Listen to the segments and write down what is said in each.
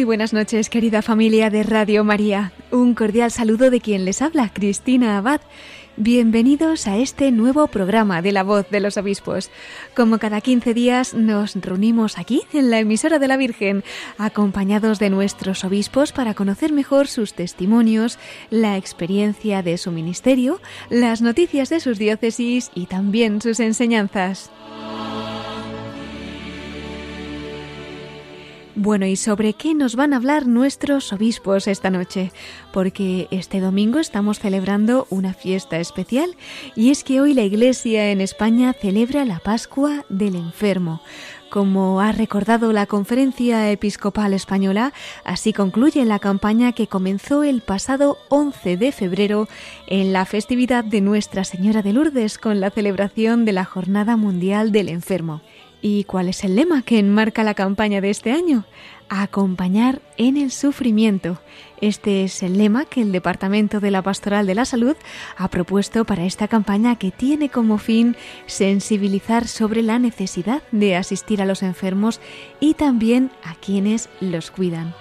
Muy buenas noches, querida familia de Radio María. Un cordial saludo de quien les habla, Cristina Abad. Bienvenidos a este nuevo programa de La Voz de los Obispos. Como cada 15 días nos reunimos aquí en la emisora de la Virgen, acompañados de nuestros obispos para conocer mejor sus testimonios, la experiencia de su ministerio, las noticias de sus diócesis y también sus enseñanzas. Bueno, ¿y sobre qué nos van a hablar nuestros obispos esta noche? Porque este domingo estamos celebrando una fiesta especial y es que hoy la Iglesia en España celebra la Pascua del Enfermo. Como ha recordado la Conferencia Episcopal Española, así concluye la campaña que comenzó el pasado 11 de febrero en la festividad de Nuestra Señora de Lourdes con la celebración de la Jornada Mundial del Enfermo. ¿Y cuál es el lema que enmarca la campaña de este año? Acompañar en el sufrimiento. Este es el lema que el Departamento de la Pastoral de la Salud ha propuesto para esta campaña que tiene como fin sensibilizar sobre la necesidad de asistir a los enfermos y también a quienes los cuidan.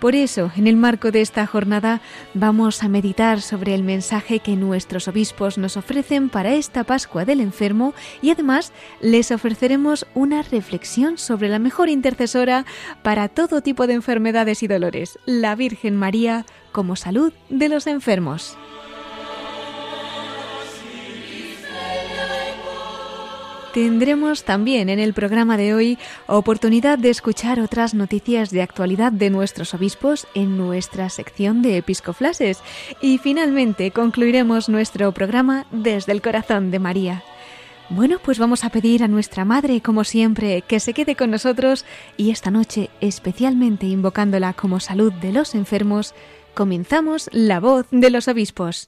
Por eso, en el marco de esta jornada, vamos a meditar sobre el mensaje que nuestros obispos nos ofrecen para esta Pascua del Enfermo y además les ofreceremos una reflexión sobre la mejor intercesora para todo tipo de enfermedades y dolores, la Virgen María como salud de los enfermos. Tendremos también en el programa de hoy oportunidad de escuchar otras noticias de actualidad de nuestros obispos en nuestra sección de Episcoflases y finalmente concluiremos nuestro programa desde el corazón de María. Bueno, pues vamos a pedir a nuestra Madre, como siempre, que se quede con nosotros y esta noche, especialmente invocándola como salud de los enfermos, comenzamos la voz de los obispos.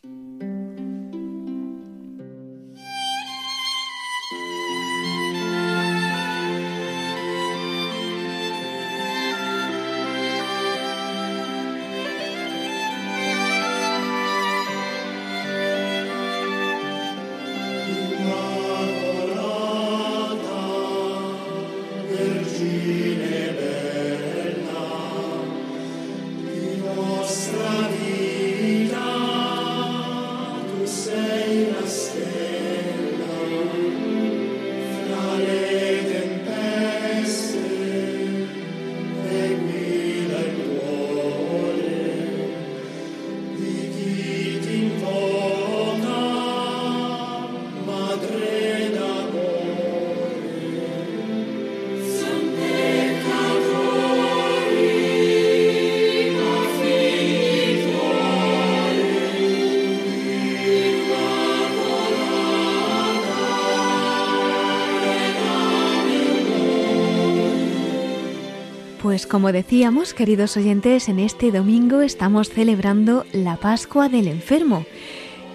Pues como decíamos, queridos oyentes, en este domingo estamos celebrando la Pascua del Enfermo.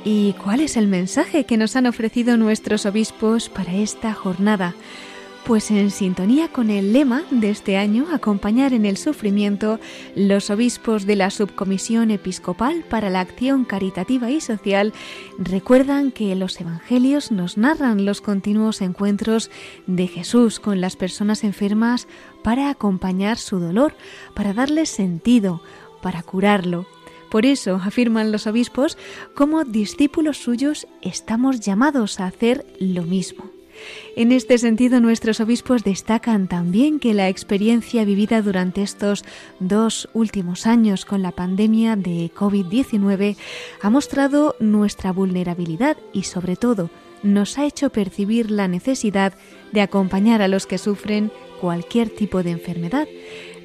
¿Y cuál es el mensaje que nos han ofrecido nuestros obispos para esta jornada? Pues en sintonía con el lema de este año, acompañar en el sufrimiento, los obispos de la Subcomisión Episcopal para la Acción Caritativa y Social recuerdan que los Evangelios nos narran los continuos encuentros de Jesús con las personas enfermas para acompañar su dolor, para darles sentido, para curarlo. Por eso, afirman los obispos, como discípulos suyos estamos llamados a hacer lo mismo. En este sentido, nuestros obispos destacan también que la experiencia vivida durante estos dos últimos años con la pandemia de COVID-19 ha mostrado nuestra vulnerabilidad y, sobre todo, nos ha hecho percibir la necesidad de acompañar a los que sufren cualquier tipo de enfermedad.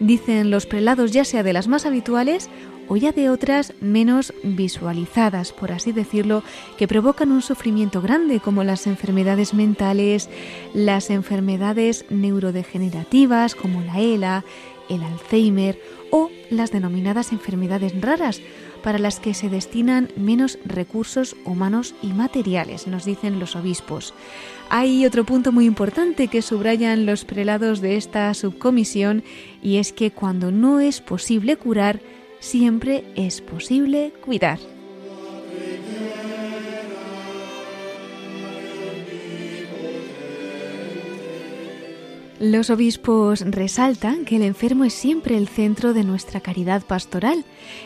Dicen los prelados ya sea de las más habituales o ya de otras menos visualizadas, por así decirlo, que provocan un sufrimiento grande como las enfermedades mentales, las enfermedades neurodegenerativas como la ELA, el Alzheimer o las denominadas enfermedades raras, para las que se destinan menos recursos humanos y materiales, nos dicen los obispos. Hay otro punto muy importante que subrayan los prelados de esta subcomisión y es que cuando no es posible curar, siempre es posible cuidar. Los obispos resaltan que el enfermo es siempre el centro de nuestra caridad pastoral.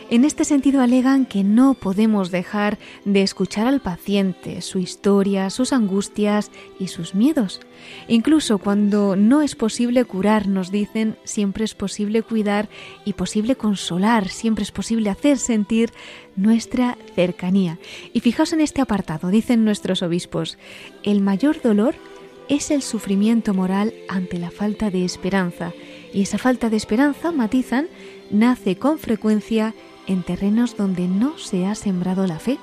En este sentido alegan que no podemos dejar de escuchar al paciente, su historia, sus angustias y sus miedos. Incluso cuando no es posible curar, nos dicen, siempre es posible cuidar y posible consolar, siempre es posible hacer sentir nuestra cercanía. Y fijaos en este apartado, dicen nuestros obispos, el mayor dolor es el sufrimiento moral ante la falta de esperanza, y esa falta de esperanza, matizan, nace con frecuencia en terrenos donde no se ha sembrado la fe.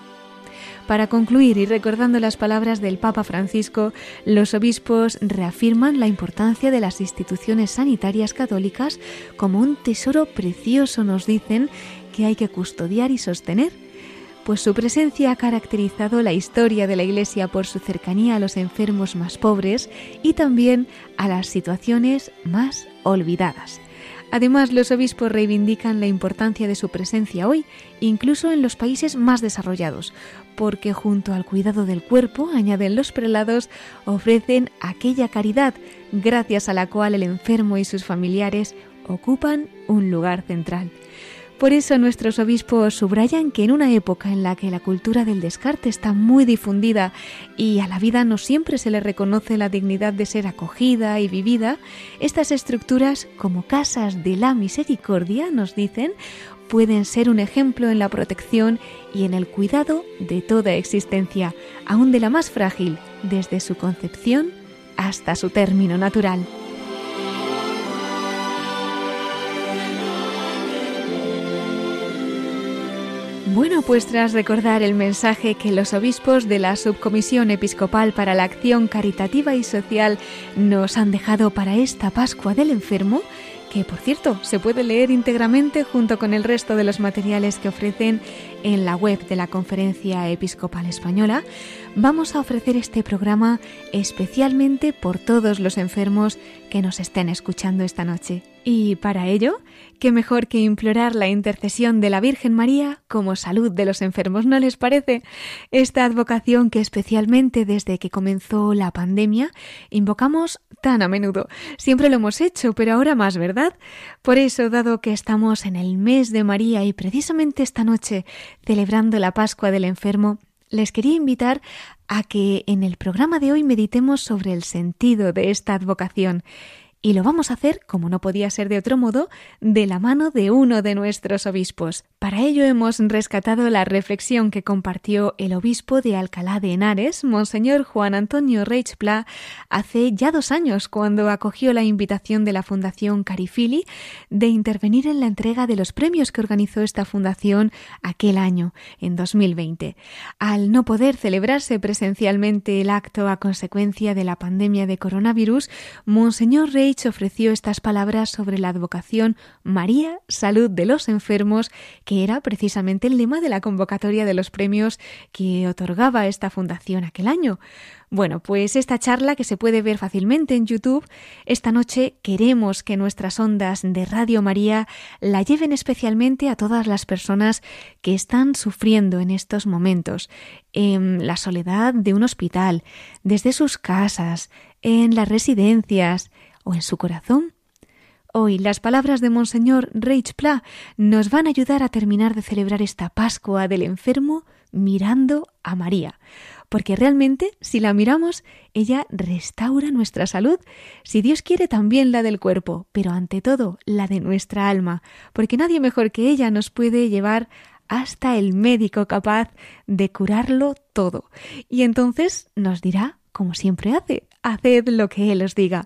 Para concluir y recordando las palabras del Papa Francisco, los obispos reafirman la importancia de las instituciones sanitarias católicas como un tesoro precioso, nos dicen, que hay que custodiar y sostener pues su presencia ha caracterizado la historia de la Iglesia por su cercanía a los enfermos más pobres y también a las situaciones más olvidadas. Además, los obispos reivindican la importancia de su presencia hoy, incluso en los países más desarrollados, porque junto al cuidado del cuerpo, añaden los prelados, ofrecen aquella caridad gracias a la cual el enfermo y sus familiares ocupan un lugar central. Por eso nuestros obispos subrayan que en una época en la que la cultura del descarte está muy difundida y a la vida no siempre se le reconoce la dignidad de ser acogida y vivida, estas estructuras como casas de la misericordia, nos dicen, pueden ser un ejemplo en la protección y en el cuidado de toda existencia, aun de la más frágil, desde su concepción hasta su término natural. Bueno, pues tras recordar el mensaje que los obispos de la Subcomisión Episcopal para la Acción Caritativa y Social nos han dejado para esta Pascua del Enfermo, que por cierto se puede leer íntegramente junto con el resto de los materiales que ofrecen en la web de la Conferencia Episcopal Española, vamos a ofrecer este programa especialmente por todos los enfermos que nos estén escuchando esta noche. Y para ello, qué mejor que implorar la intercesión de la Virgen María como salud de los enfermos, ¿no les parece? Esta advocación que especialmente desde que comenzó la pandemia invocamos tan a menudo. Siempre lo hemos hecho, pero ahora más, ¿verdad? Por eso, dado que estamos en el mes de María y precisamente esta noche celebrando la Pascua del enfermo, les quería invitar a que en el programa de hoy meditemos sobre el sentido de esta advocación y lo vamos a hacer, como no podía ser de otro modo, de la mano de uno de nuestros obispos. Para ello hemos rescatado la reflexión que compartió el obispo de Alcalá de Henares, Monseñor Juan Antonio Reich Pla, hace ya dos años, cuando acogió la invitación de la Fundación Carifili de intervenir en la entrega de los premios que organizó esta fundación aquel año, en 2020. Al no poder celebrarse presencialmente el acto a consecuencia de la pandemia de coronavirus, Monseñor Reich ofreció estas palabras sobre la advocación María, Salud de los Enfermos, que era precisamente el lema de la convocatoria de los premios que otorgaba esta fundación aquel año. Bueno, pues esta charla que se puede ver fácilmente en YouTube, esta noche queremos que nuestras ondas de Radio María la lleven especialmente a todas las personas que están sufriendo en estos momentos, en la soledad de un hospital, desde sus casas, en las residencias, o en su corazón? Hoy las palabras de Monseñor Reich Pla nos van a ayudar a terminar de celebrar esta Pascua del enfermo mirando a María, porque realmente si la miramos, ella restaura nuestra salud, si Dios quiere también la del cuerpo, pero ante todo la de nuestra alma, porque nadie mejor que ella nos puede llevar hasta el médico capaz de curarlo todo. Y entonces nos dirá, como siempre hace, haced lo que Él os diga.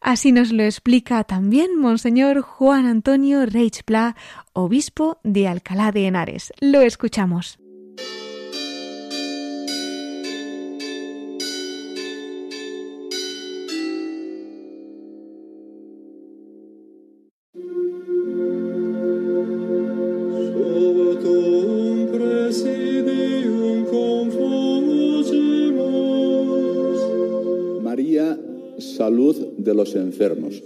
Así nos lo explica también Monseñor Juan Antonio Reich Pla, obispo de Alcalá de Henares. Lo escuchamos. De los enfermos.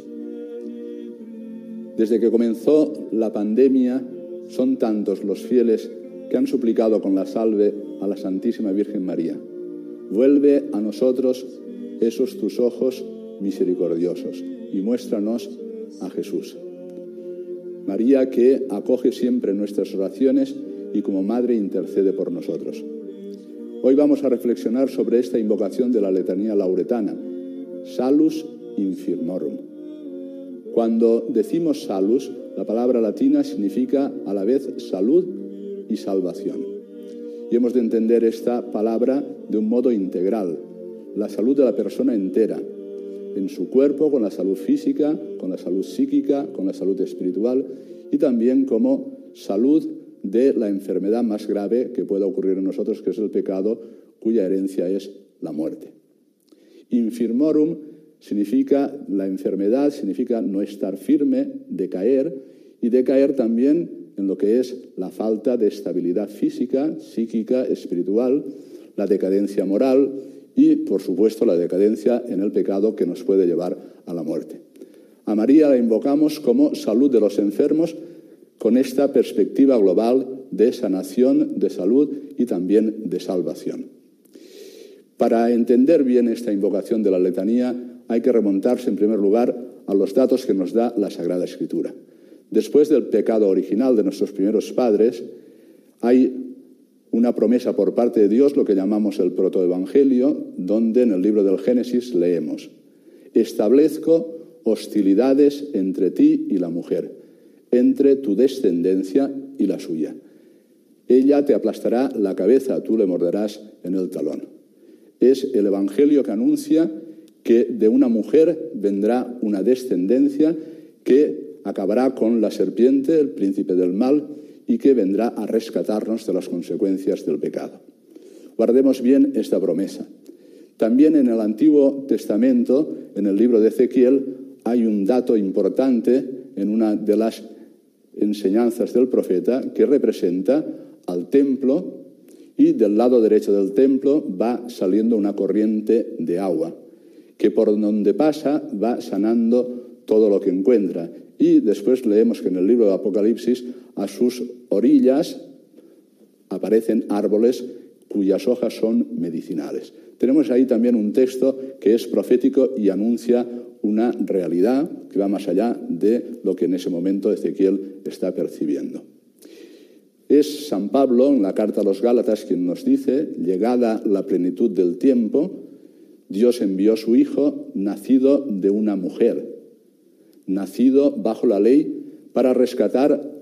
Desde que comenzó la pandemia, son tantos los fieles que han suplicado con la salve a la Santísima Virgen María. Vuelve a nosotros esos tus ojos misericordiosos y muéstranos a Jesús. María que acoge siempre nuestras oraciones y como Madre intercede por nosotros. Hoy vamos a reflexionar sobre esta invocación de la letanía lauretana, Salus Infirmorum. Cuando decimos salus, la palabra latina significa a la vez salud y salvación. Y hemos de entender esta palabra de un modo integral, la salud de la persona entera, en su cuerpo, con la salud física, con la salud psíquica, con la salud espiritual y también como salud de la enfermedad más grave que pueda ocurrir en nosotros, que es el pecado, cuya herencia es la muerte. Infirmorum significa la enfermedad, significa no estar firme, decaer, y decaer también en lo que es la falta de estabilidad física, psíquica, espiritual, la decadencia moral y, por supuesto, la decadencia en el pecado que nos puede llevar a la muerte. A María la invocamos como salud de los enfermos con esta perspectiva global de sanación, de salud y también de salvación. Para entender bien esta invocación de la letanía hay que remontarse en primer lugar a los datos que nos da la Sagrada Escritura. Después del pecado original de nuestros primeros padres, hay una promesa por parte de Dios, lo que llamamos el protoevangelio, donde en el libro del Génesis leemos, establezco hostilidades entre ti y la mujer, entre tu descendencia y la suya. Ella te aplastará la cabeza, tú le morderás en el talón. Es el Evangelio que anuncia que de una mujer vendrá una descendencia que acabará con la serpiente, el príncipe del mal, y que vendrá a rescatarnos de las consecuencias del pecado. Guardemos bien esta promesa. También en el Antiguo Testamento, en el libro de Ezequiel, hay un dato importante en una de las enseñanzas del profeta que representa al templo y del lado derecho del templo va saliendo una corriente de agua que por donde pasa va sanando todo lo que encuentra. Y después leemos que en el libro de Apocalipsis a sus orillas aparecen árboles cuyas hojas son medicinales. Tenemos ahí también un texto que es profético y anuncia una realidad que va más allá de lo que en ese momento Ezequiel está percibiendo. Es San Pablo en la carta a los Gálatas quien nos dice, llegada la plenitud del tiempo, Dios envió su Hijo nacido de una mujer, nacido bajo la ley para rescatar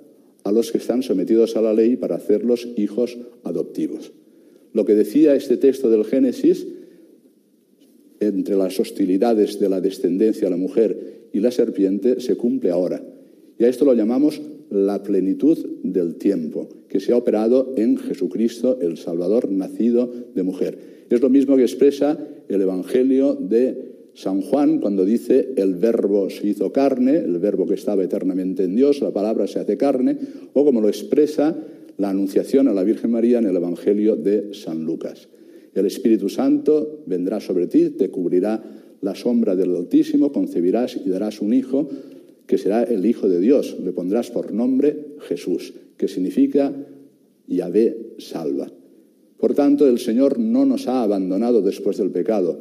a los que están sometidos a la ley para hacerlos hijos adoptivos. Lo que decía este texto del Génesis entre las hostilidades de la descendencia a la mujer y la serpiente se cumple ahora. Y a esto lo llamamos la plenitud del tiempo, que se ha operado en Jesucristo, el Salvador nacido de mujer. Es lo mismo que expresa el Evangelio de San Juan cuando dice el verbo se hizo carne, el verbo que estaba eternamente en Dios, la palabra se hace carne, o como lo expresa la anunciación a la Virgen María en el Evangelio de San Lucas. El Espíritu Santo vendrá sobre ti, te cubrirá la sombra del Altísimo, concebirás y darás un hijo que será el Hijo de Dios. Le pondrás por nombre Jesús, que significa Yahvé salva. Por tanto, el Señor no nos ha abandonado después del pecado.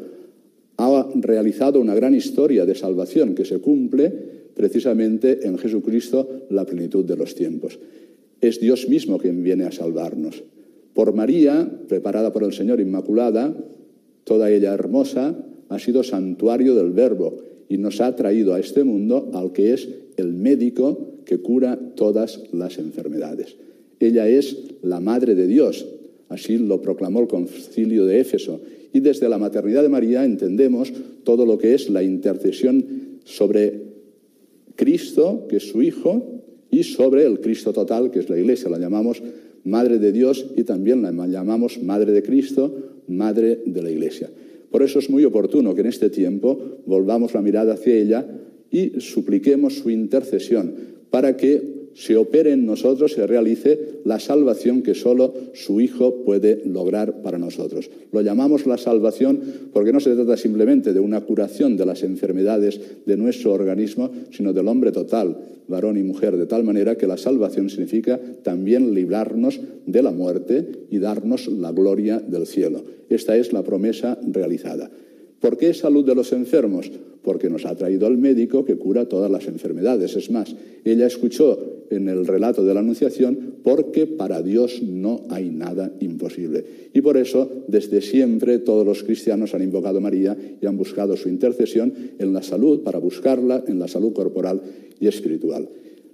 Ha realizado una gran historia de salvación que se cumple precisamente en Jesucristo la plenitud de los tiempos. Es Dios mismo quien viene a salvarnos por María, preparada por el Señor Inmaculada, toda ella hermosa, ha sido santuario del Verbo y nos ha traído a este mundo al que es el médico que cura todas las enfermedades. Ella es la Madre de Dios, así lo proclamó el concilio de Éfeso. Y desde la maternidad de María entendemos todo lo que es la intercesión sobre Cristo, que es su Hijo, y sobre el Cristo total, que es la Iglesia, la llamamos Madre de Dios y también la llamamos Madre de Cristo, Madre de la Iglesia. Por eso es muy oportuno que en este tiempo volvamos la mirada hacia ella y supliquemos su intercesión para que se opere en nosotros, se realice la salvación que solo su Hijo puede lograr para nosotros. Lo llamamos la salvación porque no se trata simplemente de una curación de las enfermedades de nuestro organismo, sino del hombre total, varón y mujer, de tal manera que la salvación significa también librarnos de la muerte y darnos la gloria del cielo. Esta es la promesa realizada. ¿Por qué salud de los enfermos? Porque nos ha traído al médico que cura todas las enfermedades. Es más, ella escuchó en el relato de la Anunciación, porque para Dios no hay nada imposible. Y por eso, desde siempre, todos los cristianos han invocado a María y han buscado su intercesión en la salud, para buscarla en la salud corporal y espiritual.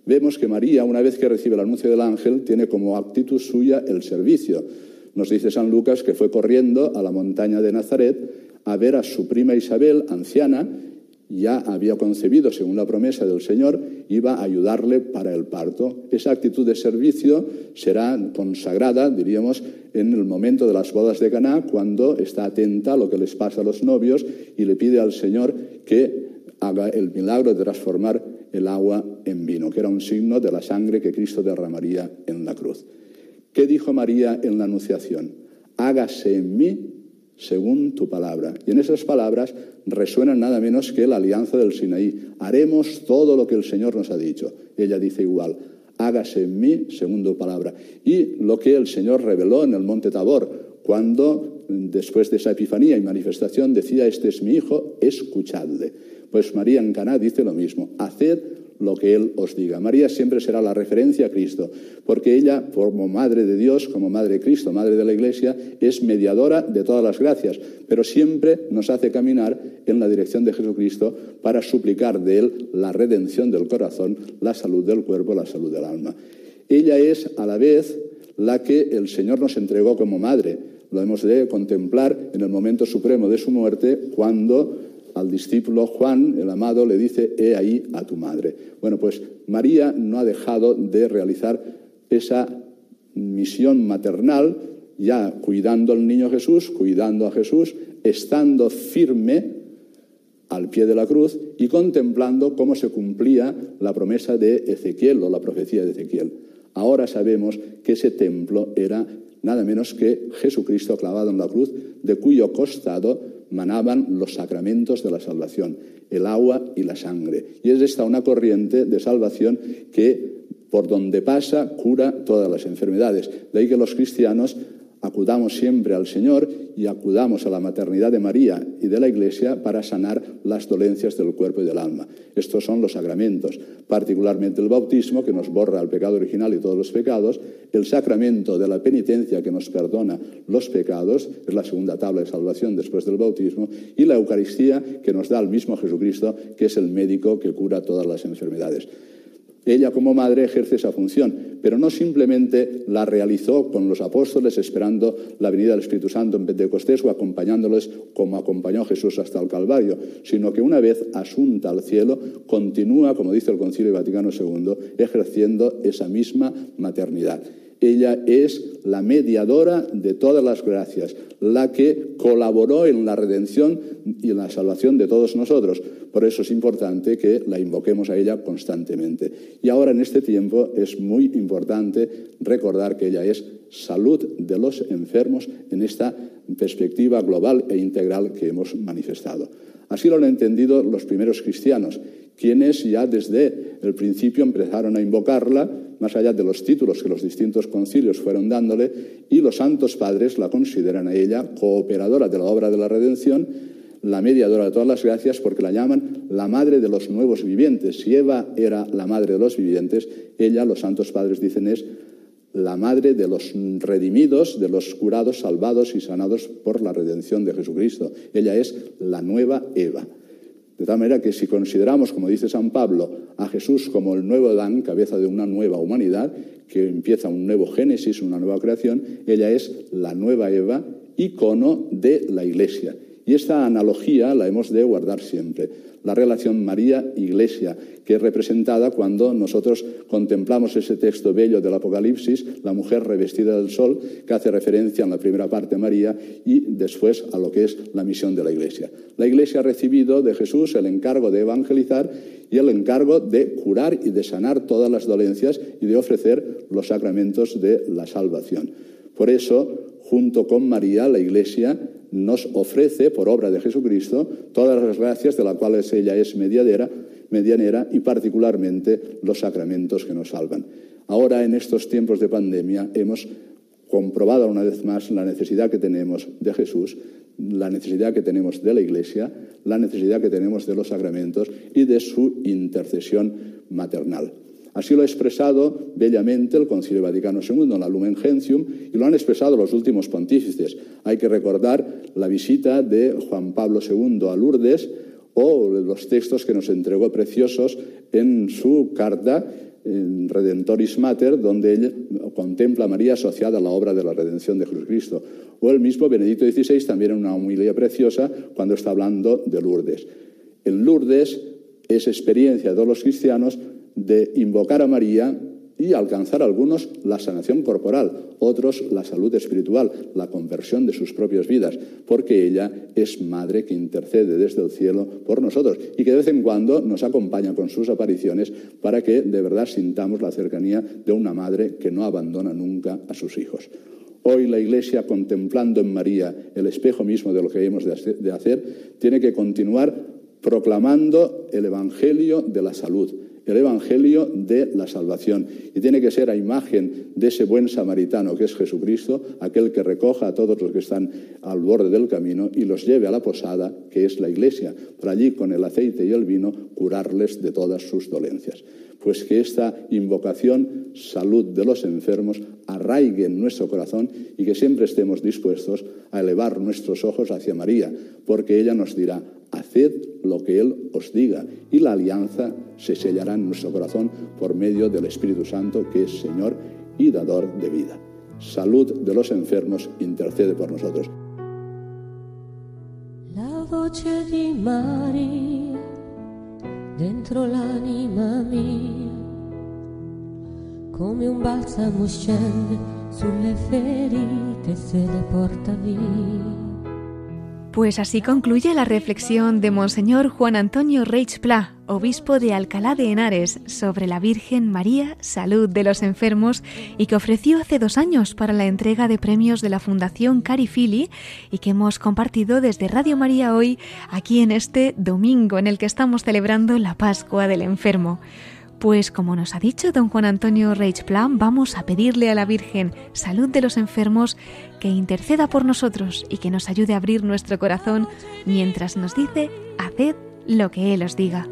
Vemos que María, una vez que recibe el anuncio del ángel, tiene como actitud suya el servicio. Nos dice San Lucas que fue corriendo a la montaña de Nazaret a ver a su prima Isabel, anciana, ya había concebido, según la promesa del Señor, iba a ayudarle para el parto. Esa actitud de servicio será consagrada, diríamos, en el momento de las bodas de Caná, cuando está atenta a lo que les pasa a los novios y le pide al Señor que haga el milagro de transformar el agua en vino, que era un signo de la sangre que Cristo derramaría en la cruz. ¿Qué dijo María en la Anunciación? Hágase en mí según tu palabra. Y en esas palabras resuenan nada menos que la alianza del Sinaí. Haremos todo lo que el Señor nos ha dicho. Ella dice igual, hágase en mí según tu palabra. Y lo que el Señor reveló en el monte Tabor, cuando después de esa epifanía y manifestación decía, este es mi hijo, escuchadle. Pues María en Caná dice lo mismo, haced lo que Él os diga. María siempre será la referencia a Cristo, porque ella, como Madre de Dios, como Madre de Cristo, Madre de la Iglesia, es mediadora de todas las gracias, pero siempre nos hace caminar en la dirección de Jesucristo para suplicar de Él la redención del corazón, la salud del cuerpo, la salud del alma. Ella es a la vez la que el Señor nos entregó como Madre. Lo hemos de contemplar en el momento supremo de su muerte, cuando al discípulo Juan, el amado, le dice, he ahí a tu madre. Bueno, pues María no ha dejado de realizar esa misión maternal, ya cuidando al niño Jesús, cuidando a Jesús, estando firme al pie de la cruz y contemplando cómo se cumplía la promesa de Ezequiel o la profecía de Ezequiel. Ahora sabemos que ese templo era nada menos que Jesucristo clavado en la cruz, de cuyo costado manaban los sacramentos de la salvación, el agua y la sangre. Y es esta una corriente de salvación que por donde pasa cura todas las enfermedades. De ahí que los cristianos acudamos siempre al Señor y acudamos a la maternidad de María y de la Iglesia para sanar las dolencias del cuerpo y del alma. Estos son los sacramentos, particularmente el bautismo, que nos borra el pecado original y todos los pecados, el sacramento de la penitencia, que nos perdona los pecados, es la segunda tabla de salvación después del bautismo, y la Eucaristía, que nos da el mismo Jesucristo, que es el médico que cura todas las enfermedades. Ella como madre ejerce esa función, pero no simplemente la realizó con los apóstoles esperando la venida del Espíritu Santo en Pentecostés o acompañándoles como acompañó Jesús hasta el Calvario, sino que una vez asunta al cielo continúa, como dice el Concilio Vaticano II, ejerciendo esa misma maternidad. Ella es la mediadora de todas las gracias, la que colaboró en la redención y en la salvación de todos nosotros. Por eso es importante que la invoquemos a ella constantemente. Y ahora en este tiempo es muy importante recordar que ella es salud de los enfermos en esta perspectiva global e integral que hemos manifestado. Así lo han entendido los primeros cristianos, quienes ya desde el principio empezaron a invocarla más allá de los títulos que los distintos concilios fueron dándole, y los santos padres la consideran a ella cooperadora de la obra de la redención, la mediadora de todas las gracias, porque la llaman la madre de los nuevos vivientes. Si Eva era la madre de los vivientes, ella, los santos padres dicen, es la madre de los redimidos, de los curados, salvados y sanados por la redención de Jesucristo. Ella es la nueva Eva. De tal manera que si consideramos, como dice San Pablo, a Jesús como el nuevo Adán, cabeza de una nueva humanidad, que empieza un nuevo Génesis, una nueva creación, ella es la nueva Eva, icono de la Iglesia. Y esta analogía la hemos de guardar siempre. La relación María-Iglesia, que es representada cuando nosotros contemplamos ese texto bello del Apocalipsis, la mujer revestida del sol, que hace referencia en la primera parte a María y después a lo que es la misión de la Iglesia. La Iglesia ha recibido de Jesús el encargo de evangelizar y el encargo de curar y de sanar todas las dolencias y de ofrecer los sacramentos de la salvación. Por eso, junto con María, la Iglesia nos ofrece, por obra de Jesucristo, todas las gracias de las cuales ella es mediadera, medianera y particularmente los sacramentos que nos salvan. Ahora, en estos tiempos de pandemia, hemos comprobado una vez más la necesidad que tenemos de Jesús, la necesidad que tenemos de la Iglesia, la necesidad que tenemos de los sacramentos y de su intercesión maternal. Así lo ha expresado bellamente el Concilio Vaticano II en la Lumen Gentium y lo han expresado los últimos pontífices. Hay que recordar la visita de Juan Pablo II a Lourdes o los textos que nos entregó preciosos en su carta en Redentoris Mater, donde él contempla a María asociada a la obra de la redención de Jesucristo. O el mismo Benedicto XVI también en una humilía preciosa cuando está hablando de Lourdes. En Lourdes es experiencia de todos los cristianos de invocar a María y alcanzar algunos la sanación corporal, otros la salud espiritual, la conversión de sus propias vidas, porque ella es madre que intercede desde el cielo por nosotros y que de vez en cuando nos acompaña con sus apariciones para que de verdad sintamos la cercanía de una madre que no abandona nunca a sus hijos. Hoy la Iglesia, contemplando en María el espejo mismo de lo que hemos de hacer, tiene que continuar proclamando el Evangelio de la salud, el Evangelio de la salvación. Y tiene que ser a imagen de ese buen samaritano que es Jesucristo, aquel que recoja a todos los que están al borde del camino y los lleve a la posada, que es la iglesia, para allí con el aceite y el vino curarles de todas sus dolencias. Pues que esta invocación, salud de los enfermos, arraigue en nuestro corazón y que siempre estemos dispuestos a elevar nuestros ojos hacia María, porque ella nos dirá, haced lo que Él os diga y la alianza se sellará en nuestro corazón por medio del Espíritu Santo, que es Señor y dador de vida. Salud de los enfermos, intercede por nosotros. La dentro l'anima mia, come un balsamo scende sulle ferite se le porta via. Pues así concluye la reflexión de Monseñor Juan Antonio Reich Pla, obispo de Alcalá de Henares, sobre la Virgen María, salud de los enfermos, y que ofreció hace dos años para la entrega de premios de la Fundación Carifili y que hemos compartido desde Radio María hoy, aquí en este domingo en el que estamos celebrando la Pascua del Enfermo. Pues como nos ha dicho don Juan Antonio Reichplan, vamos a pedirle a la Virgen salud de los enfermos que interceda por nosotros y que nos ayude a abrir nuestro corazón mientras nos dice, haced lo que Él os diga.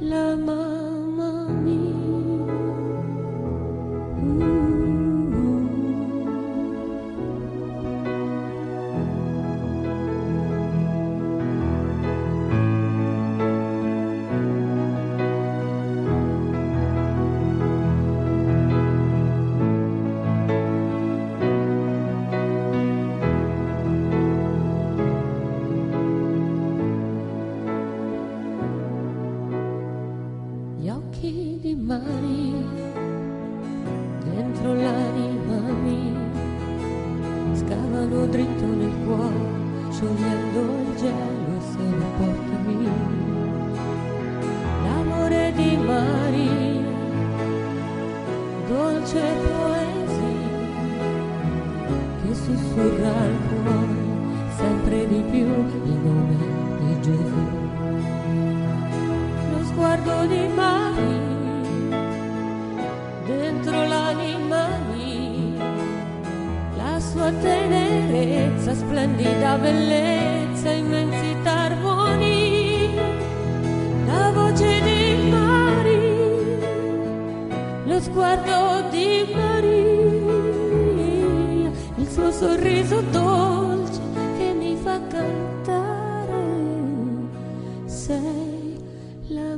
la sguardo di Maria, dentro l'anima mia, la sua tenerezza, splendida bellezza, immensità, armonia, la voce di Maria, lo sguardo di Maria, il suo sorriso dolce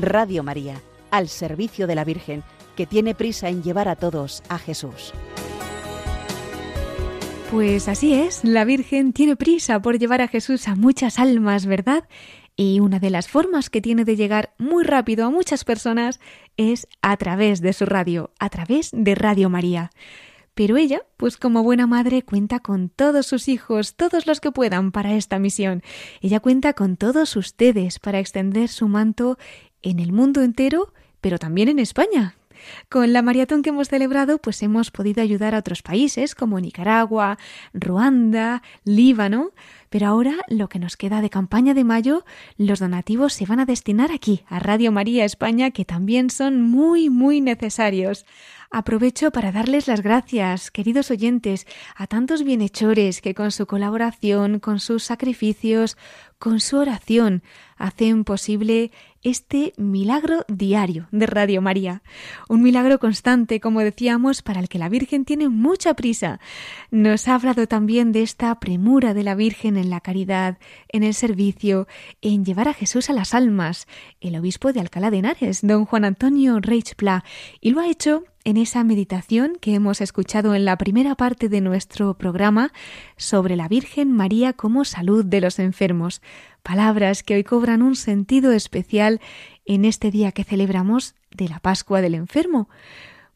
Radio María, al servicio de la Virgen, que tiene prisa en llevar a todos a Jesús. Pues así es, la Virgen tiene prisa por llevar a Jesús a muchas almas, ¿verdad? Y una de las formas que tiene de llegar muy rápido a muchas personas es a través de su radio, a través de Radio María. Pero ella, pues como buena madre, cuenta con todos sus hijos, todos los que puedan para esta misión. Ella cuenta con todos ustedes para extender su manto en el mundo entero, pero también en España. Con la maratón que hemos celebrado, pues hemos podido ayudar a otros países como Nicaragua, Ruanda, Líbano, pero ahora lo que nos queda de campaña de mayo, los donativos se van a destinar aquí, a Radio María España, que también son muy, muy necesarios. Aprovecho para darles las gracias, queridos oyentes, a tantos bienhechores que con su colaboración, con sus sacrificios, con su oración, hacen posible este milagro diario de Radio María. Un milagro constante, como decíamos, para el que la Virgen tiene mucha prisa. Nos ha hablado también de esta premura de la Virgen en la caridad, en el servicio, en llevar a Jesús a las almas, el obispo de Alcalá de Henares, don Juan Antonio Reichpla, y lo ha hecho en esa meditación que hemos escuchado en la primera parte de nuestro programa sobre la Virgen María como salud de los enfermos, palabras que hoy cobran un sentido especial en este día que celebramos de la Pascua del Enfermo.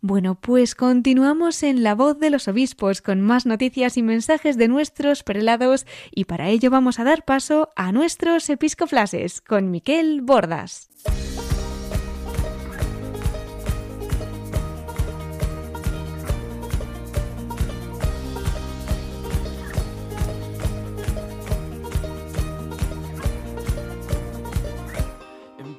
Bueno, pues continuamos en la voz de los obispos con más noticias y mensajes de nuestros prelados y para ello vamos a dar paso a nuestros episcoflases con Miquel Bordas.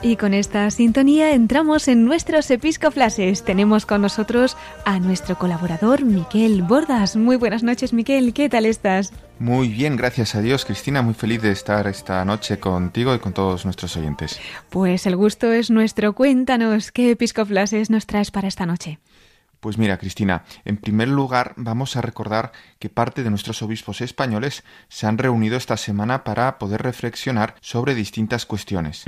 Y con esta sintonía entramos en nuestros episcoflases. Tenemos con nosotros a nuestro colaborador Miquel Bordas. Muy buenas noches, Miquel. ¿Qué tal estás? Muy bien, gracias a Dios, Cristina. Muy feliz de estar esta noche contigo y con todos nuestros oyentes. Pues el gusto es nuestro. Cuéntanos qué episcoflases nos traes para esta noche. Pues mira, Cristina, en primer lugar vamos a recordar que parte de nuestros obispos españoles se han reunido esta semana para poder reflexionar sobre distintas cuestiones.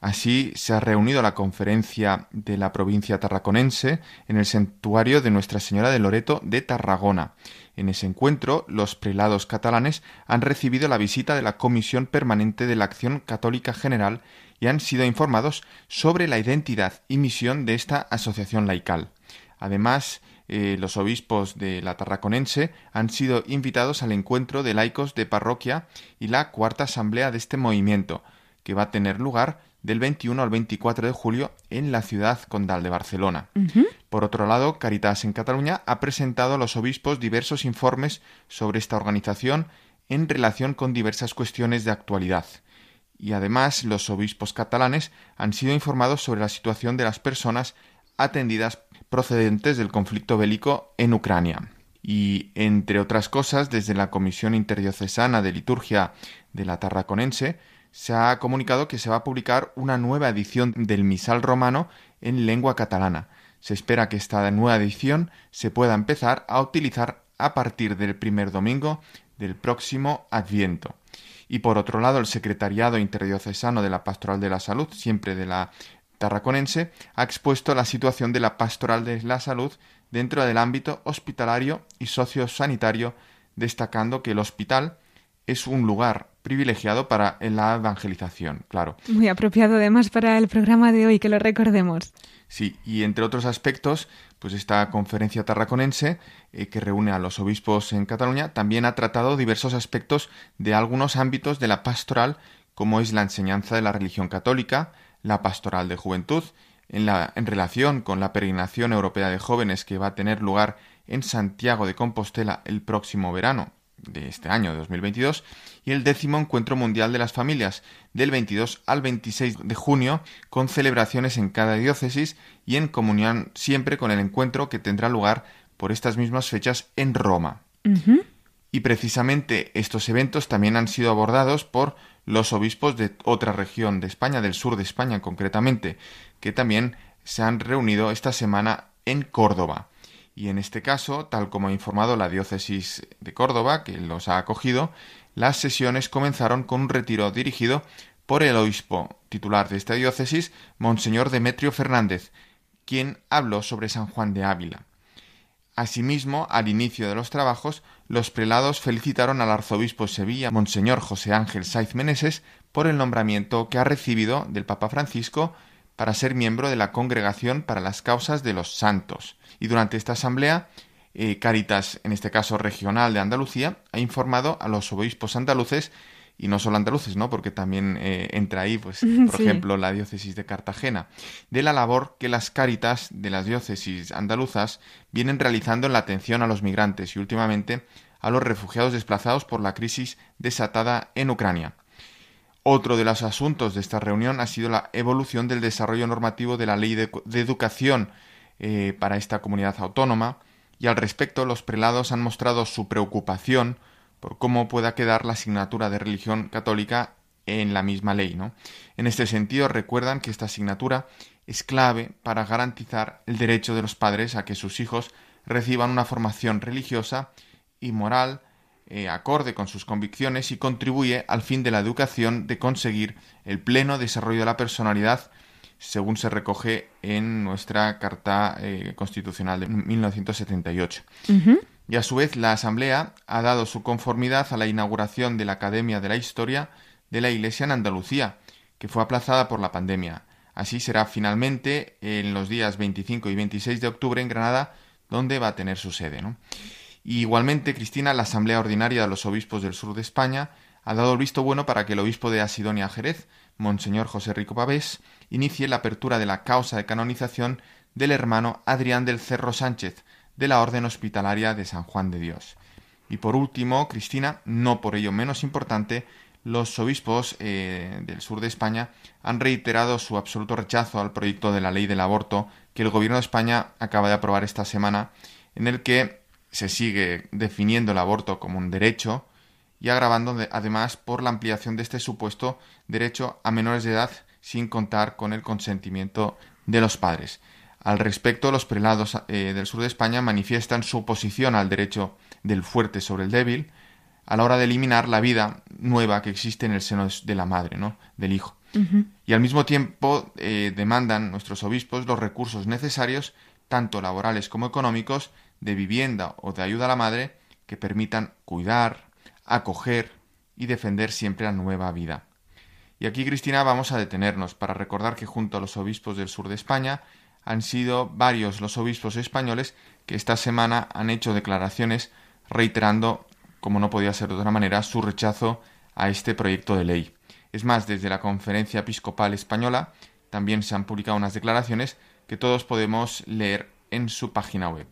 Así se ha reunido la conferencia de la provincia tarraconense en el santuario de Nuestra Señora de Loreto de Tarragona. En ese encuentro, los prelados catalanes han recibido la visita de la Comisión Permanente de la Acción Católica General y han sido informados sobre la identidad y misión de esta asociación laical. Además, eh, los obispos de la Tarraconense han sido invitados al encuentro de laicos de parroquia y la cuarta asamblea de este movimiento, que va a tener lugar del 21 al 24 de julio en la ciudad condal de Barcelona. Por otro lado, Caritas en Cataluña ha presentado a los obispos diversos informes sobre esta organización en relación con diversas cuestiones de actualidad. Y además, los obispos catalanes han sido informados sobre la situación de las personas atendidas procedentes del conflicto bélico en Ucrania. Y, entre otras cosas, desde la Comisión Interdiocesana de Liturgia de la Tarraconense, se ha comunicado que se va a publicar una nueva edición del misal romano en lengua catalana. Se espera que esta nueva edición se pueda empezar a utilizar a partir del primer domingo del próximo Adviento. Y por otro lado, el Secretariado Interdiocesano de la Pastoral de la Salud, siempre de la Tarraconense, ha expuesto la situación de la Pastoral de la Salud dentro del ámbito hospitalario y sociosanitario, destacando que el hospital es un lugar privilegiado para la evangelización, claro. Muy apropiado además para el programa de hoy, que lo recordemos. Sí, y entre otros aspectos, pues esta conferencia tarraconense, eh, que reúne a los obispos en Cataluña, también ha tratado diversos aspectos de algunos ámbitos de la pastoral, como es la enseñanza de la religión católica, la pastoral de juventud, en, la, en relación con la peregrinación europea de jóvenes que va a tener lugar en Santiago de Compostela el próximo verano, de este año, de 2022, y el décimo Encuentro Mundial de las Familias, del 22 al 26 de junio, con celebraciones en cada diócesis y en comunión siempre con el encuentro que tendrá lugar por estas mismas fechas en Roma. Y precisamente estos eventos también han sido abordados por los obispos de otra región de España, del sur de España concretamente, que también se han reunido esta semana en Córdoba y en este caso, tal como ha informado la diócesis de Córdoba, que los ha acogido, las sesiones comenzaron con un retiro dirigido por el obispo titular de esta diócesis, Monseñor Demetrio Fernández, quien habló sobre San Juan de Ávila. Asimismo, al inicio de los trabajos, los prelados felicitaron al arzobispo de Sevilla, Monseñor José Ángel Saiz Meneses, por el nombramiento que ha recibido del Papa Francisco para ser miembro de la Congregación para las Causas de los Santos. Y durante esta asamblea, eh, Caritas, en este caso regional de Andalucía, ha informado a los obispos andaluces y no solo andaluces, ¿no? Porque también eh, entra ahí, pues, por ejemplo, la diócesis de Cartagena, de la labor que las Caritas de las diócesis andaluzas vienen realizando en la atención a los migrantes y últimamente a los refugiados desplazados por la crisis desatada en Ucrania. Otro de los asuntos de esta reunión ha sido la evolución del desarrollo normativo de la ley de, educación eh, para esta comunidad autónoma y al respecto los prelados han mostrado su preocupación por cómo pueda quedar la asignatura de religión católica en la misma ley. ¿no? En este sentido recuerdan que esta asignatura es clave para garantizar el derecho de los padres a que sus hijos reciban una formación religiosa y moral eh, acorde con sus convicciones y contribuye al fin de la educación de conseguir el pleno desarrollo de la personalidad según se recoge en nuestra Carta eh, Constitucional de 1978. Y a su vez la Asamblea ha dado su conformidad a la inauguración de la Academia de la Historia de la Iglesia en Andalucía, que fue aplazada por la pandemia. Así será finalmente en los días 25 y 26 de octubre en Granada, donde va a tener su sede. ¿no? igualmente, Cristina, la Asamblea Ordinaria de los Obispos del Sur de España ha dado el visto bueno para que el obispo de Asidonia Jerez, Monseñor José Rico Pavés, inicie la apertura de la causa de canonización del hermano Adrián del Cerro Sánchez, de la Orden Hospitalaria de San Juan de Dios. Y por último, Cristina, no por ello menos importante, los obispos eh, del sur de España han reiterado su absoluto rechazo al proyecto de la ley del aborto que el gobierno de España acaba de aprobar esta semana, en el que se sigue definiendo el aborto como un derecho y agravando además por la ampliación de este supuesto derecho a menores de edad sin contar con el consentimiento de los padres. Al respecto, los prelados eh, del sur de España manifiestan su oposición al derecho del fuerte sobre el débil a la hora de eliminar la vida nueva que existe en el seno de la madre, ¿no? del hijo. Y al mismo tiempo eh, demandan nuestros obispos los recursos necesarios, tanto laborales como económicos, de vivienda o de ayuda a la madre que permitan cuidar, acoger y defender siempre la nueva vida. Y aquí, Cristina, vamos a detenernos para recordar que junto a los obispos del sur de España han sido varios los obispos españoles que esta semana han hecho declaraciones reiterando, como no podía ser de otra manera, su rechazo a este proyecto de ley. Es más, desde la Conferencia Episcopal Española también se han publicado unas declaraciones que todos podemos leer en su página web.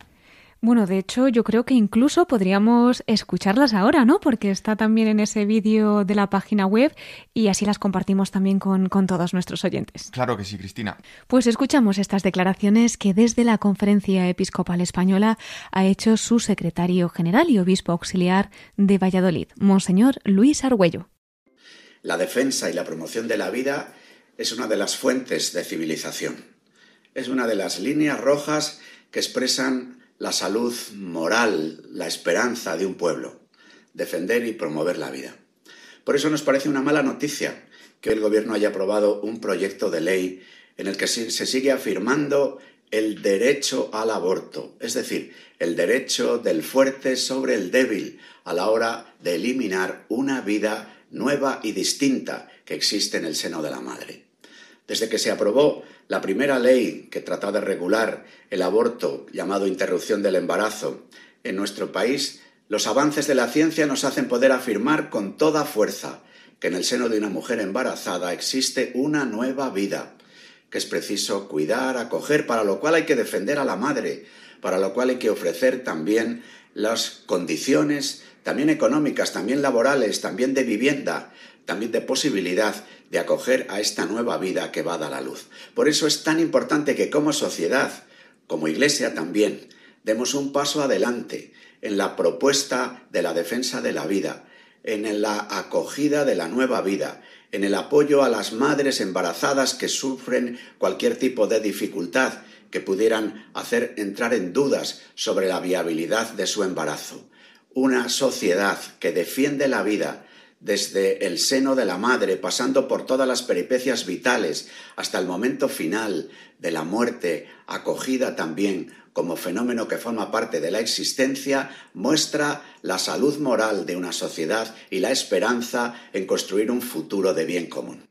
Bueno, de hecho, yo creo que incluso podríamos escucharlas ahora, ¿no? Porque está también en ese vídeo de la página web y así las compartimos también con, con, todos nuestros oyentes. Claro que sí, Cristina. Pues escuchamos estas declaraciones que desde la Conferencia Episcopal Española ha hecho su secretario general y obispo auxiliar de Valladolid, Monseñor Luis Argüello. La defensa y la promoción de la vida es una de las fuentes de civilización. Es una de las líneas rojas que expresan la salud moral, la esperanza de un pueblo, defender y promover la vida. Por eso nos parece una mala noticia que el Gobierno haya aprobado un proyecto de ley en el que se sigue afirmando el derecho al aborto, es decir, el derecho del fuerte sobre el débil a la hora de eliminar una vida nueva y distinta que existe en el seno de la madre. Desde que se aprobó la primera ley que trata de regular el aborto llamado interrupción del embarazo en nuestro país, los avances de la ciencia nos hacen poder afirmar con toda fuerza que en el seno de una mujer embarazada existe una nueva vida, que es preciso cuidar, acoger, para lo cual hay que defender a la madre, para lo cual hay que ofrecer también las condiciones, también económicas, también laborales, también de vivienda, también de posibilidad de acoger a esta nueva vida que va a dar a la luz. Por eso es tan importante que como sociedad, como Iglesia también, demos un paso adelante en la propuesta de la defensa de la vida, en la acogida de la nueva vida, en el apoyo a las madres embarazadas que sufren cualquier tipo de dificultad que pudieran hacer entrar en dudas sobre la viabilidad de su embarazo. Una sociedad que defiende la vida, desde el seno de la madre, pasando por todas las peripecias vitales, hasta el momento final de la muerte, acogida también como fenómeno que forma parte de la existencia, muestra la salud moral de una sociedad y la esperanza en construir un futuro de bien común.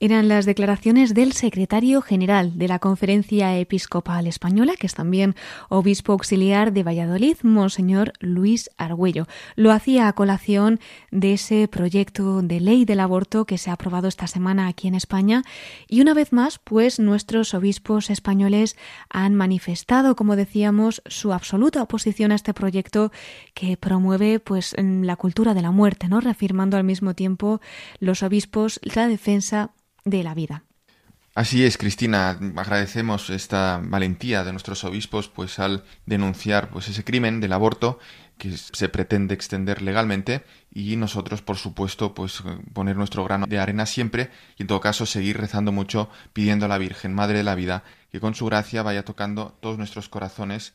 Eran las declaraciones del secretario general de la Conferencia Episcopal Española, que es también obispo auxiliar de Valladolid, Monseñor Luis Argüello. Lo hacía a colación de ese proyecto de ley del aborto que se ha aprobado esta semana aquí en España. Y una vez más, pues nuestros obispos españoles han manifestado, como decíamos, su absoluta oposición a este proyecto que promueve pues la cultura de la muerte, ¿no? Reafirmando al mismo tiempo los obispos la defensa de la vida. Así es, Cristina. Agradecemos esta valentía de nuestros obispos, pues al denunciar pues ese crimen del aborto que se pretende extender legalmente y nosotros, por supuesto, pues poner nuestro grano de arena siempre y en todo caso seguir rezando mucho, pidiendo a la Virgen, Madre de la Vida, que con su gracia vaya tocando todos nuestros corazones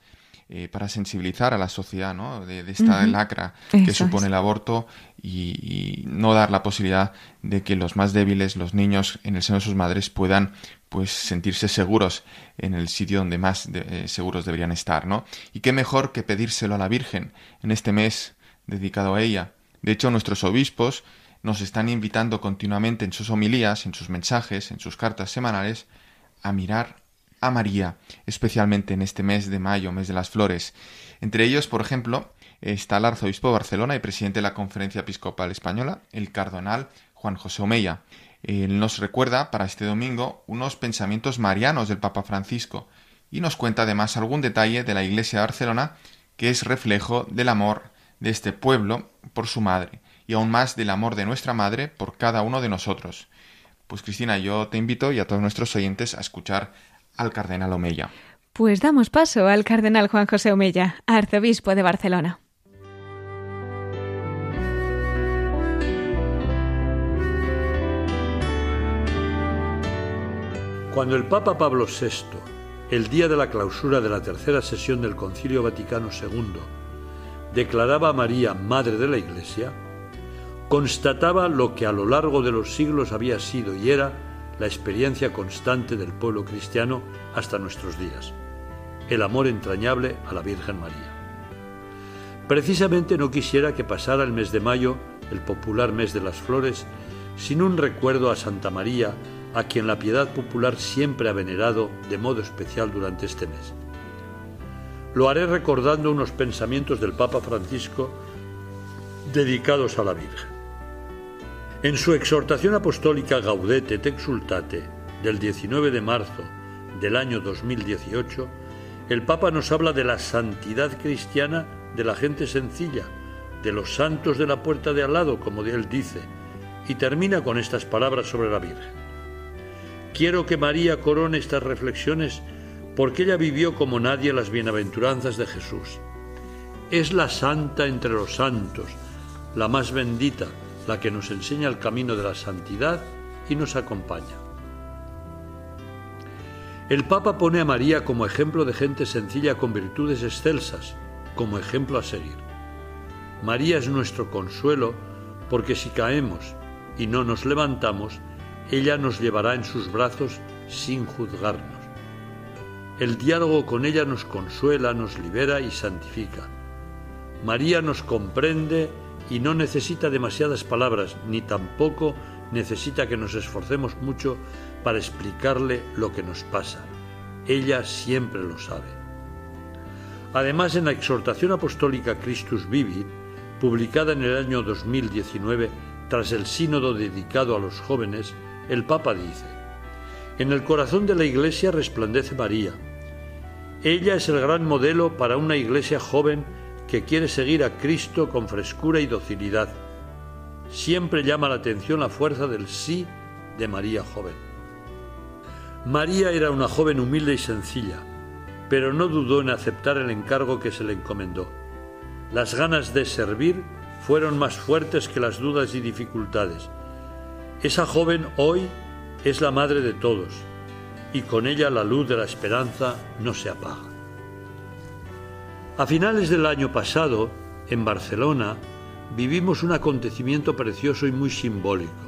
eh, para sensibilizar a la sociedad ¿no? de, esta lacra que supone el aborto y, no dar la posibilidad de que los más débiles, los niños en el seno de sus madres puedan pues sentirse seguros en el sitio donde más eh, seguros deberían estar, ¿no? Y qué mejor que pedírselo a la Virgen en este mes dedicado a ella. De hecho, nuestros obispos nos están invitando continuamente en sus homilías, en sus mensajes, en sus cartas semanales, a mirar a María, especialmente en este mes de mayo, mes de las flores. Entre ellos, por ejemplo, está el arzobispo de Barcelona y presidente de la Conferencia Episcopal Española, el cardenal Juan José Omeya. Él nos recuerda para este domingo unos pensamientos marianos del Papa Francisco y nos cuenta además algún detalle de la Iglesia de Barcelona que es reflejo del amor de este pueblo por su madre y aún más del amor de nuestra madre por cada uno de nosotros. Pues Cristina, yo te invito y a todos nuestros oyentes a escuchar al cardenal Omeya. Pues damos paso al cardenal Juan José Omeya, arzobispo de Barcelona. Cuando el Papa Pablo VI, el día de la clausura de la tercera sesión del Concilio Vaticano II, declaraba a María Madre de la Iglesia, constataba lo que a lo largo de los siglos había sido y era la experiencia constante del pueblo cristiano hasta nuestros días, el amor entrañable a la Virgen María. Precisamente no quisiera que pasara el mes de mayo, el popular mes de las flores, sin un recuerdo a Santa María, a quien la piedad popular siempre ha venerado de modo especial durante este mes. Lo haré recordando unos pensamientos del Papa Francisco dedicados a la Virgen. En su exhortación apostólica Gaudete et Exultate del 19 de marzo del año 2018, el Papa nos habla de la santidad cristiana de la gente sencilla, de los santos de la puerta de al lado, como él dice, y termina con estas palabras sobre la Virgen. Quiero que María corone estas reflexiones porque ella vivió como nadie las bienaventuranzas de Jesús. Es la santa entre los santos, la más bendita, la que nos enseña el camino de la santidad y nos acompaña. El Papa pone a María como ejemplo de gente sencilla con virtudes excelsas, como ejemplo a seguir. María es nuestro consuelo porque si caemos y no nos levantamos, ella nos llevará en sus brazos sin juzgarnos. El diálogo con ella nos consuela, nos libera y santifica. María nos comprende y no necesita demasiadas palabras, ni tampoco necesita que nos esforcemos mucho para explicarle lo que nos pasa. Ella siempre lo sabe. Además, en la exhortación apostólica Christus Vivit, publicada en el año 2019 tras el sínodo dedicado a los jóvenes, el Papa dice, En el corazón de la Iglesia resplandece María. Ella es el gran modelo para una Iglesia joven que quiere seguir a Cristo con frescura y docilidad. Siempre llama la atención la fuerza del sí de María joven. María era una joven humilde y sencilla, pero no dudó en aceptar el encargo que se le encomendó. Las ganas de servir fueron más fuertes que las dudas y dificultades. Esa joven hoy es la madre de todos y con ella la luz de la esperanza no se apaga. A finales del año pasado, en Barcelona, vivimos un acontecimiento precioso y muy simbólico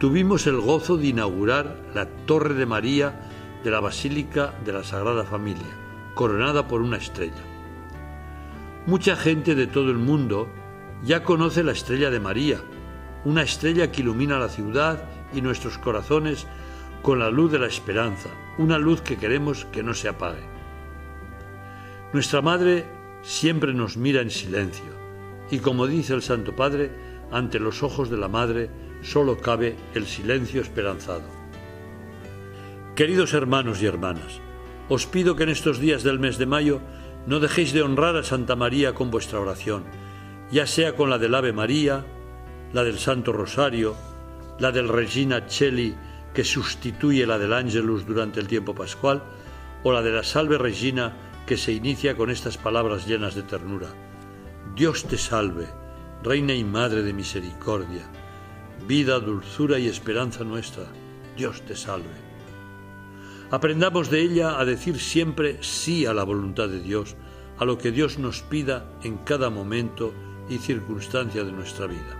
tuvimos el gozo de inaugurar la Torre de María de la Basílica de la Sagrada Familia, coronada por una estrella. Mucha gente de todo el mundo ya conoce la estrella de María, una estrella que ilumina la ciudad y nuestros corazones con la luz de la esperanza, una luz que queremos que no se apague. Nuestra Madre siempre nos mira en silencio y como dice el Santo Padre, ante los ojos de la Madre solo cabe el silencio esperanzado. Queridos hermanos y hermanas, os pido que en estos días del mes de mayo no dejéis de honrar a Santa María con vuestra oración, ya sea con la del Ave María, la del Santo Rosario, la del Regina Cheli que sustituye la del Angelus durante el tiempo pascual, o la de la Salve Regina que se inicia con estas palabras llenas de ternura. Dios te salve, Reina y Madre de Misericordia vida, dulzura y esperanza nuestra. Dios te salve. Aprendamos de ella a decir siempre sí a la voluntad de Dios, a lo que Dios nos pida en cada momento y circunstancia de nuestra vida.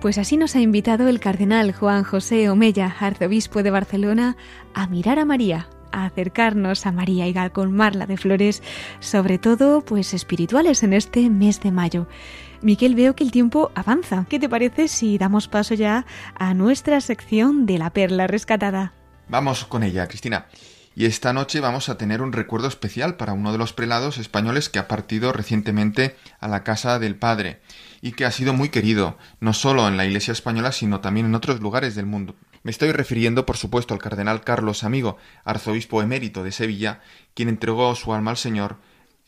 Pues así nos ha invitado el cardenal Juan José Omeya, arzobispo de Barcelona, a mirar a María, a acercarnos a María y a colmarla de flores, sobre todo pues espirituales en este mes de mayo. Miquel, veo que el tiempo avanza. ¿Qué te parece si damos paso ya a nuestra sección de la perla rescatada? Vamos con ella, Cristina. Y esta noche vamos a tener un recuerdo especial para uno de los prelados españoles que ha partido recientemente a la casa del Padre y que ha sido muy querido, no solo en la Iglesia española, sino también en otros lugares del mundo. Me estoy refiriendo, por supuesto, al cardenal Carlos Amigo, arzobispo emérito de Sevilla, quien entregó su alma al Señor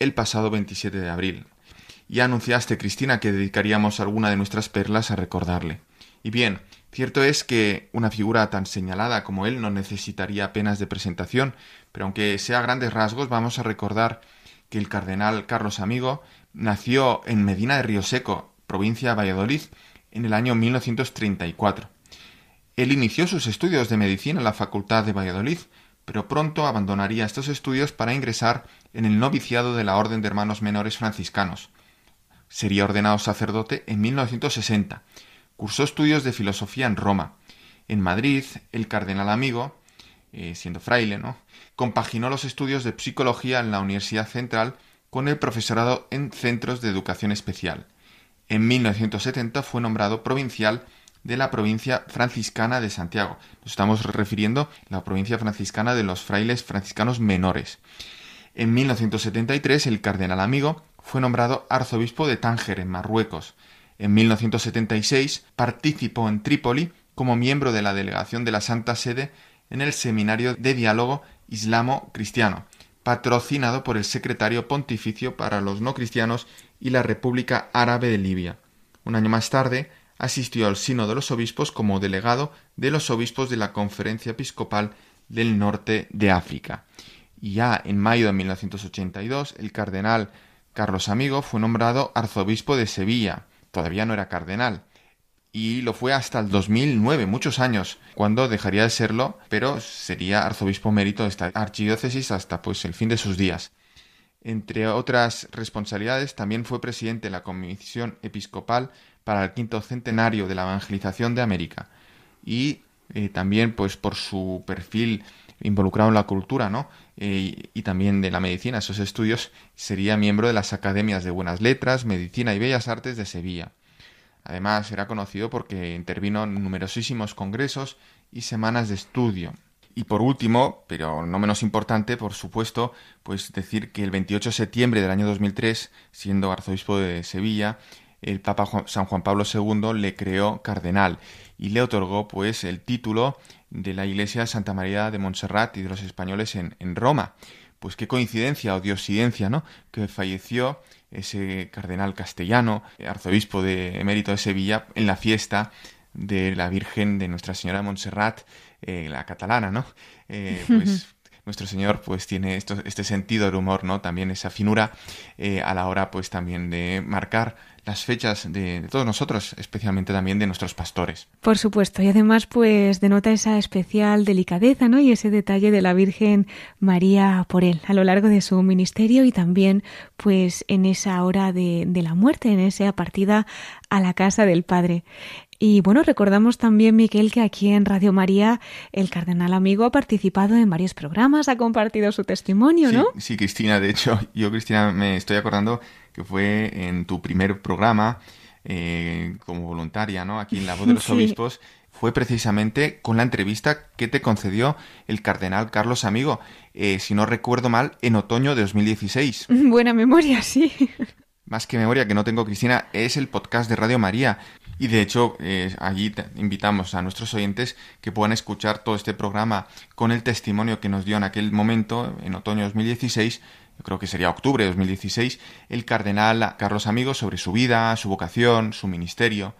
el pasado 27 de abril. Ya anunciaste, Cristina, que dedicaríamos alguna de nuestras perlas a recordarle. Y bien, cierto es que una figura tan señalada como él no necesitaría apenas de presentación, pero aunque sea a grandes rasgos, vamos a recordar que el cardenal Carlos Amigo nació en Medina de Río Seco, provincia de Valladolid, en el año 1934. Él inició sus estudios de medicina en la Facultad de Valladolid, pero pronto abandonaría estos estudios para ingresar en el noviciado de la Orden de Hermanos Menores Franciscanos. Sería ordenado sacerdote en 1960. Cursó estudios de filosofía en Roma. En Madrid, el cardenal amigo, eh, siendo fraile, ¿no? compaginó los estudios de psicología en la Universidad Central con el profesorado en centros de educación especial. En 1970 fue nombrado provincial de la provincia franciscana de Santiago. Nos estamos refiriendo a la provincia franciscana de los frailes franciscanos menores. En 1973 el cardenal amigo fue nombrado arzobispo de Tánger, en Marruecos. En 1976 participó en Trípoli como miembro de la delegación de la Santa Sede en el Seminario de Diálogo Islamo-Cristiano, patrocinado por el Secretario Pontificio para los No Cristianos y la República Árabe de Libia. Un año más tarde asistió al Sino de los Obispos como delegado de los obispos de la Conferencia Episcopal del Norte de África. Y ya en mayo de 1982, el cardenal Carlos Amigo fue nombrado arzobispo de Sevilla. Todavía no era cardenal. Y lo fue hasta el 2009, muchos años, cuando dejaría de serlo, pero sería arzobispo mérito de esta archidiócesis hasta pues el fin de sus días. Entre otras responsabilidades, también fue presidente de la Comisión Episcopal para el quinto centenario de la evangelización de América. Y eh, también, pues, por su perfil involucrado en la cultura, ¿no? Eh, y también de la medicina, esos estudios, sería miembro de las Academias de Buenas Letras, Medicina y Bellas Artes de Sevilla. Además, era conocido porque intervino en numerosísimos congresos y semanas de estudio. Y por último, pero no menos importante, por supuesto, pues decir que el 28 de septiembre del año 2003, siendo arzobispo de Sevilla, el Papa San Juan Pablo II le creó cardenal y le otorgó pues el título de la Iglesia Santa María de Montserrat y de los españoles en, en Roma. Pues qué coincidencia o diosidencia, ¿no? Que falleció ese cardenal castellano, arzobispo de emérito de Sevilla, en la fiesta de la Virgen de Nuestra Señora de Montserrat, eh, la catalana, ¿no? Eh, pues nuestro Señor pues tiene este sentido del humor, ¿no? También esa finura eh, a la hora pues también de marcar las fechas de, todos nosotros, especialmente también de nuestros pastores. Por supuesto, y además pues denota esa especial delicadeza, ¿no? Y ese detalle de la Virgen María por él a lo largo de su ministerio y también pues en esa hora de, de la muerte, en esa partida a la casa del Padre. Y bueno, recordamos también, Miquel, que aquí en Radio María el cardenal amigo ha participado en varios programas, ha compartido su testimonio, ¿no? Sí, Cristina, de hecho, yo, Cristina, me estoy acordando que fue en tu primer programa eh, como voluntaria, ¿no? Aquí en La Voz de los Obispos, fue precisamente con la entrevista que te concedió el cardenal Carlos Amigo, eh, si no recuerdo mal, en otoño de 2016. Buena memoria, sí. Más que memoria que no tengo, Cristina, es el podcast de Radio María, y de hecho, eh, allí invitamos a nuestros oyentes que puedan escuchar todo este programa con el testimonio que nos dio en aquel momento, en otoño de 2016, yo creo que sería octubre de 2016, el cardenal Carlos Amigos sobre su vida, su vocación, su ministerio.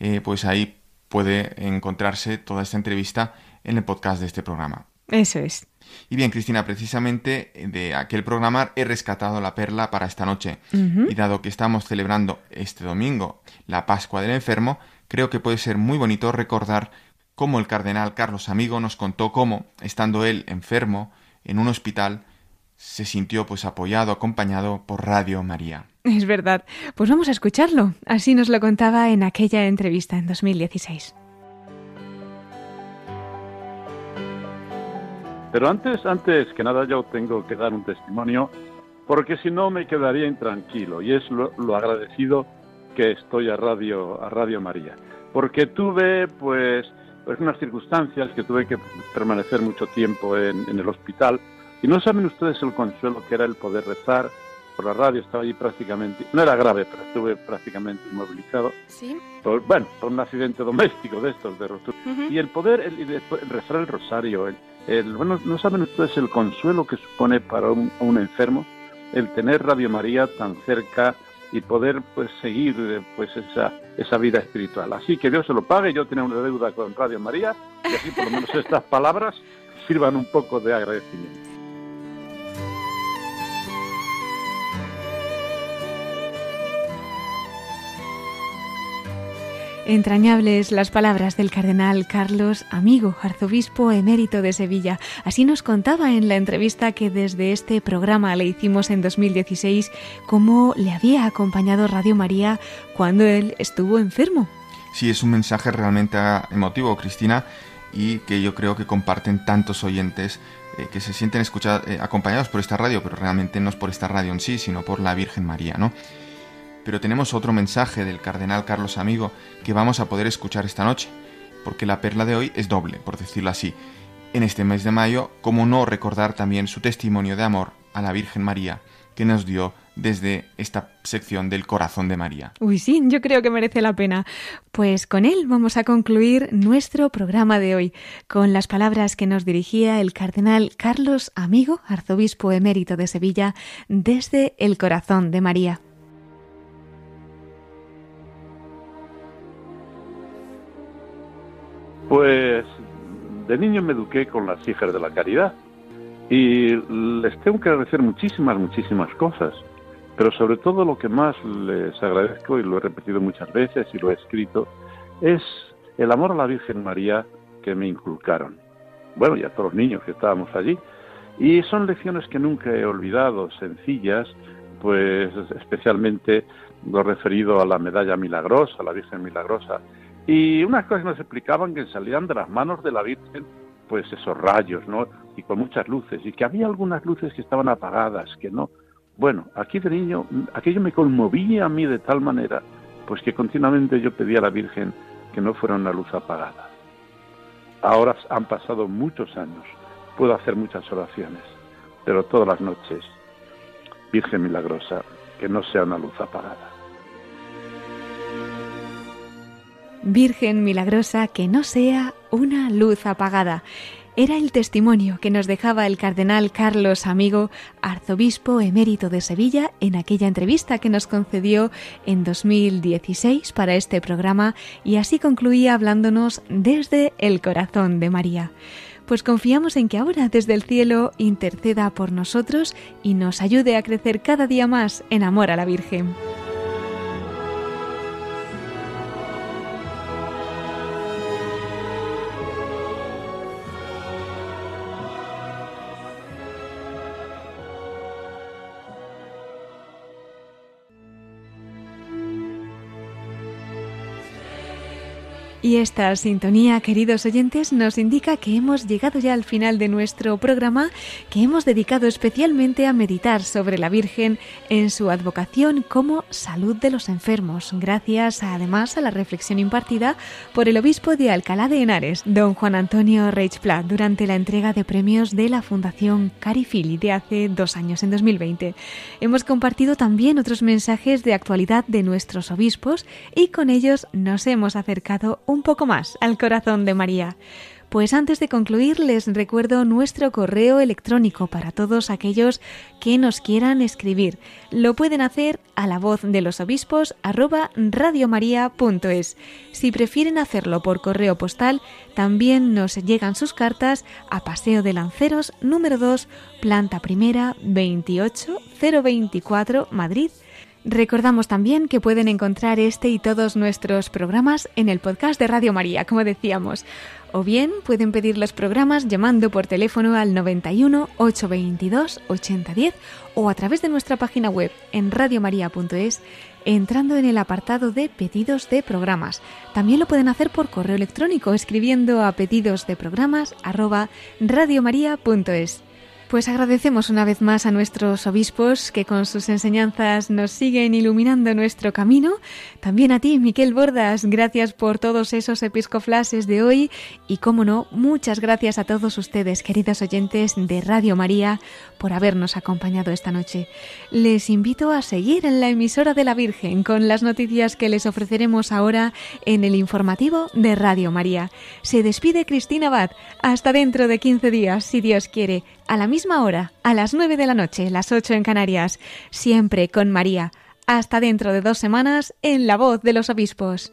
Eh, pues ahí puede encontrarse toda esta entrevista en el podcast de este programa. Eso es. Y bien, Cristina, precisamente de aquel programa he rescatado la perla para esta noche. Y dado que estamos celebrando este domingo la Pascua del Enfermo, creo que puede ser muy bonito recordar cómo el cardenal Carlos Amigo nos contó cómo, estando él enfermo en un hospital, se sintió pues apoyado, acompañado por Radio María. Es verdad. Pues vamos a escucharlo. Así nos lo contaba en aquella entrevista en 2016. Pero antes, antes que nada yo tengo que dar un testimonio, porque si no me quedaría intranquilo, y es lo, agradecido que estoy a Radio, a Radio María. Porque tuve, pues, pues unas circunstancias que tuve que permanecer mucho tiempo en, el hospital, y no saben ustedes el consuelo que era el poder rezar por la radio, estaba allí prácticamente, no era grave, pero estuve prácticamente inmovilizado. Sí. bueno, por un accidente doméstico de estos, de rotura. Y el poder, el, rezar el rosario, el, bueno, no saben ustedes el consuelo que supone para un, enfermo el tener Radio María tan cerca y poder pues seguir pues esa, esa vida espiritual. Así que Dios se lo pague, yo tengo una deuda con Radio María y así por lo menos estas palabras sirvan un poco de agradecimiento. Entrañables las palabras del cardenal Carlos Amigo, arzobispo emérito de Sevilla. Así nos contaba en la entrevista que desde este programa le hicimos en 2016 cómo le había acompañado Radio María cuando él estuvo enfermo. Sí, es un mensaje realmente emotivo, Cristina, y que yo creo que comparten tantos oyentes eh, que se sienten escuchados, eh, acompañados por esta radio, pero realmente no es por esta radio en sí, sino por la Virgen María, ¿no? Pero tenemos otro mensaje del cardenal Carlos Amigo que vamos a poder escuchar esta noche, porque la perla de hoy es doble, por decirlo así. En este mes de mayo, ¿cómo no recordar también su testimonio de amor a la Virgen María que nos dio desde esta sección del corazón de María. Uy, sí, yo creo que merece la pena. Pues con él vamos a concluir nuestro programa de hoy, con las palabras que nos dirigía el cardenal Carlos Amigo, arzobispo emérito de Sevilla, desde el corazón de María. Pues de niño me eduqué con las hijas de la caridad y les tengo que agradecer muchísimas, muchísimas cosas. Pero sobre todo lo que más les agradezco, y lo he repetido muchas veces y lo he escrito, es el amor a la Virgen María que me inculcaron. Bueno, y a todos los niños que estábamos allí. Y son lecciones que nunca he olvidado, sencillas, pues especialmente lo referido a la medalla milagrosa, a la Virgen milagrosa. Y unas cosas nos explicaban que salían de las manos de la Virgen, pues esos rayos, ¿no? Y con muchas luces, y que había algunas luces que estaban apagadas, que no, bueno, aquí de niño, aquello me conmovía a mí de tal manera, pues que continuamente yo pedía a la Virgen que no fuera una luz apagada. Ahora han pasado muchos años, puedo hacer muchas oraciones, pero todas las noches, Virgen milagrosa, que no sea una luz apagada. Virgen milagrosa, que no sea una luz apagada era el testimonio que nos dejaba el cardenal Carlos Amigo, arzobispo emérito de Sevilla, en aquella entrevista que nos concedió en 2016 para este programa y así concluía hablándonos desde el corazón de María. Pues confiamos en que ahora desde el cielo interceda por nosotros y nos ayude a crecer cada día más en amor a la Virgen. Y esta sintonía, queridos oyentes, nos indica que hemos llegado ya al final de nuestro programa que hemos dedicado especialmente a meditar sobre la Virgen en su advocación como salud de los enfermos, gracias además a la reflexión impartida por el obispo de Alcalá de Henares, don Juan Antonio Reichplat, durante la entrega de premios de la Fundación Carifili de hace dos años, en 2020. Hemos compartido también otros mensajes de actualidad de nuestros obispos y con ellos nos hemos acercado un poco más al corazón de María. Pues antes de concluir les recuerdo nuestro correo electrónico para todos aquellos que nos quieran escribir. Lo pueden hacer a la voz de los obispos arroba radiomaria.es. Si prefieren hacerlo por correo postal, también nos llegan sus cartas a Paseo de Lanceros número 2, planta primera 28024 Madrid Recordamos también que pueden encontrar este y todos nuestros programas en el podcast de Radio María, como decíamos. O bien pueden pedir los programas llamando por teléfono al 91 822 8010 o a través de nuestra página web en radiomaria.es entrando en el apartado de pedidos de programas. También lo pueden hacer por correo electrónico escribiendo a pedidos de programas. Pues agradecemos una vez más a nuestros obispos que con sus enseñanzas nos siguen iluminando nuestro camino. También a ti, Miquel Bordas, gracias por todos esos episcoflases de hoy y, como no, muchas gracias a todos ustedes, queridos oyentes de Radio María, por habernos acompañado esta noche. Les invito a seguir en la emisora de la Virgen con las noticias que les ofreceremos ahora en el informativo de Radio María. Se despide Cristina Abad. Hasta dentro de 15 días, si Dios quiere a la misma hora, a las 9 de la noche, las 8 en Canarias, siempre con María. Hasta dentro de dos semanas en La Voz de los Obispos.